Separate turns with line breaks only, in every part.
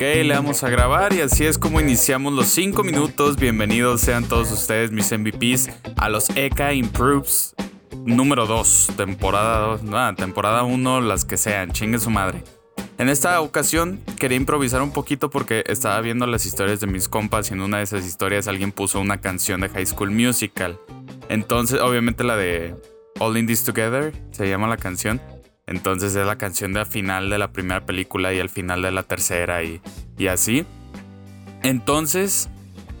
Ok, le vamos a grabar y así es como iniciamos los 5 minutos. Bienvenidos sean todos ustedes, mis MVPs, a los ECA Improves número 2, temporada 2, nada, temporada 1, las que sean, chingue su madre. En esta ocasión quería improvisar un poquito porque estaba viendo las historias de mis compas y en una de esas historias alguien puso una canción de High School Musical. Entonces, obviamente la de All in This Together se llama la canción. Entonces es la canción de final de la primera película y al final de la tercera y, y así. Entonces,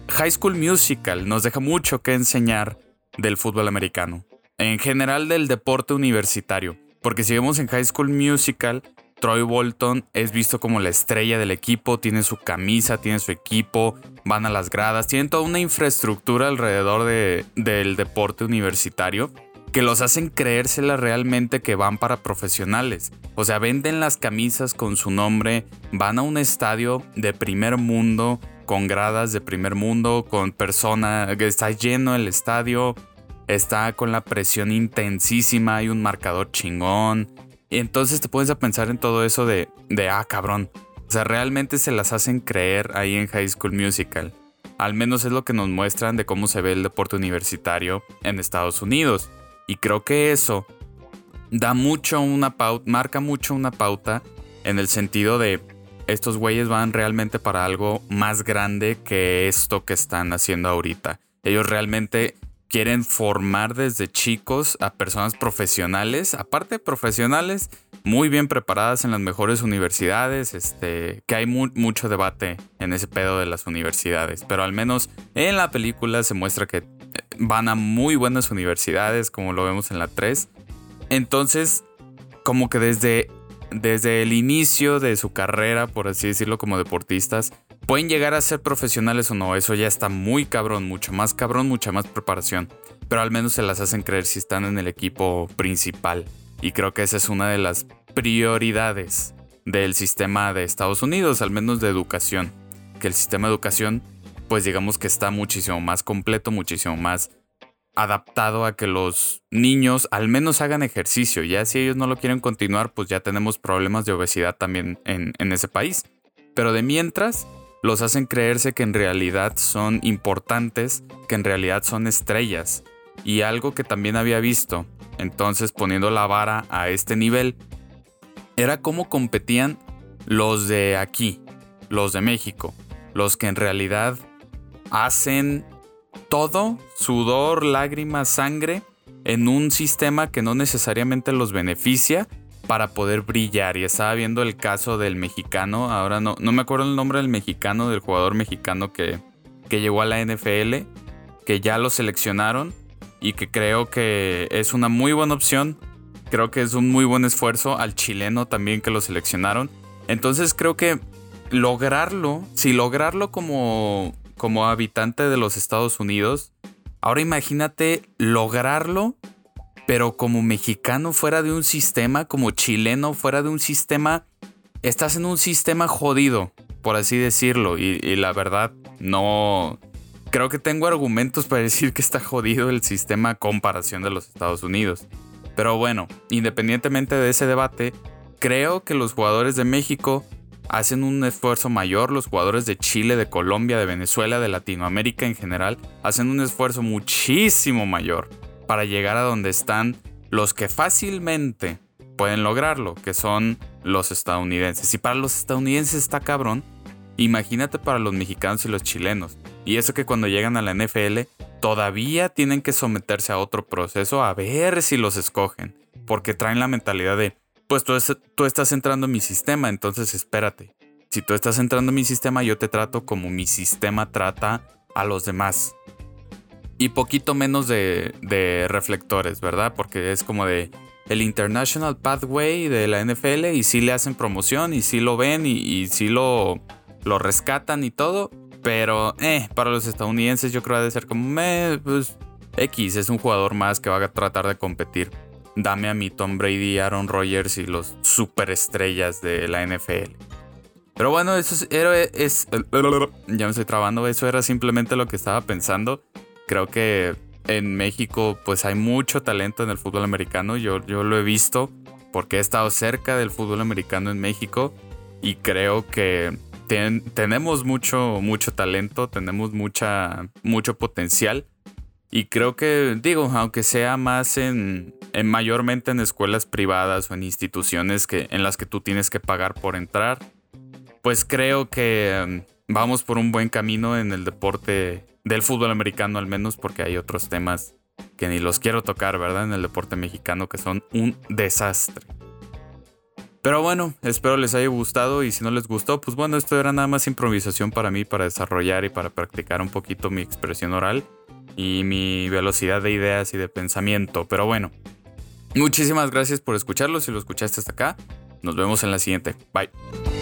High School Musical nos deja mucho que enseñar del fútbol americano. En general del deporte universitario. Porque si vemos en High School Musical, Troy Bolton es visto como la estrella del equipo, tiene su camisa, tiene su equipo, van a las gradas, tienen toda una infraestructura alrededor de, del deporte universitario que los hacen creérsela realmente que van para profesionales. O sea, venden las camisas con su nombre, van a un estadio de primer mundo, con gradas de primer mundo, con personas, está lleno el estadio, está con la presión intensísima, hay un marcador chingón. Y entonces te pones a pensar en todo eso de, de, ah, cabrón. O sea, realmente se las hacen creer ahí en High School Musical. Al menos es lo que nos muestran de cómo se ve el deporte universitario en Estados Unidos. Y creo que eso da mucho una pauta, marca mucho una pauta en el sentido de estos güeyes van realmente para algo más grande que esto que están haciendo ahorita. Ellos realmente quieren formar desde chicos a personas profesionales, aparte profesionales, muy bien preparadas en las mejores universidades, este, que hay mucho debate en ese pedo de las universidades, pero al menos en la película se muestra que van a muy buenas universidades, como lo vemos en la 3. Entonces, como que desde, desde el inicio de su carrera, por así decirlo, como deportistas, pueden llegar a ser profesionales o no. Eso ya está muy cabrón, mucho más cabrón, mucha más preparación. Pero al menos se las hacen creer si están en el equipo principal. Y creo que esa es una de las prioridades del sistema de Estados Unidos, al menos de educación. Que el sistema de educación pues digamos que está muchísimo más completo, muchísimo más adaptado a que los niños al menos hagan ejercicio. Ya si ellos no lo quieren continuar, pues ya tenemos problemas de obesidad también en, en ese país. Pero de mientras, los hacen creerse que en realidad son importantes, que en realidad son estrellas. Y algo que también había visto, entonces poniendo la vara a este nivel, era cómo competían los de aquí, los de México, los que en realidad hacen todo, sudor, lágrimas, sangre, en un sistema que no necesariamente los beneficia para poder brillar. Y estaba viendo el caso del mexicano, ahora no, no me acuerdo el nombre del mexicano, del jugador mexicano que, que llegó a la NFL, que ya lo seleccionaron y que creo que es una muy buena opción. Creo que es un muy buen esfuerzo al chileno también que lo seleccionaron. Entonces creo que lograrlo, si lograrlo como como habitante de los Estados Unidos, ahora imagínate lograrlo, pero como mexicano fuera de un sistema, como chileno fuera de un sistema, estás en un sistema jodido, por así decirlo, y, la verdad no... Creo que tengo argumentos para decir que está jodido el sistema a comparación de los Estados Unidos. Pero bueno, independientemente de ese debate, creo que los jugadores de México hacen un esfuerzo mayor, los jugadores de Chile, de Colombia, de Venezuela, de Latinoamérica en general, hacen un esfuerzo muchísimo mayor para llegar a donde están los que fácilmente pueden lograrlo, que son los estadounidenses. Y para los estadounidenses está cabrón, imagínate para los mexicanos y los chilenos. Y eso que cuando llegan a la NFL todavía tienen que someterse a otro proceso a ver si los escogen, porque traen la mentalidad de pues tú, estás entrando en mi sistema, entonces espérate. Si tú estás entrando en mi sistema, yo te trato como mi sistema trata a los demás. Y poquito menos de, reflectores, ¿verdad? Porque es como de el International Pathway de la NFL y sí le hacen promoción y sí lo ven y, y sí lo, lo rescatan y todo. Pero, eh, para los estadounidenses yo creo que ha de ser como, eh, pues, X es un jugador más que va a tratar de competir dame a mi Tom Brady, Aaron Rodgers y los superestrellas de la NFL. Pero bueno, eso es, ya me estoy trabando, eso era simplemente lo que estaba pensando. Creo que en México pues hay mucho talento en el fútbol americano, yo, yo lo he visto porque he estado cerca del fútbol americano en México y creo que tenemos mucho, mucho talento, tenemos mucha, mucho potencial. Y creo que, digo, aunque sea más en, en, mayormente en escuelas privadas o en instituciones que, en las que tú tienes que pagar por entrar, pues creo que um, vamos por un buen camino en el deporte del fútbol americano al menos, porque hay otros temas que ni los quiero tocar, ¿verdad? En el deporte mexicano que son un desastre. Pero bueno, espero les haya gustado y si no les gustó, pues bueno, esto era nada más improvisación para mí, para desarrollar y para practicar un poquito mi expresión oral y mi velocidad de ideas y de pensamiento. Pero bueno, muchísimas gracias por escucharlo, si lo escuchaste hasta acá. Nos vemos en la siguiente. Bye.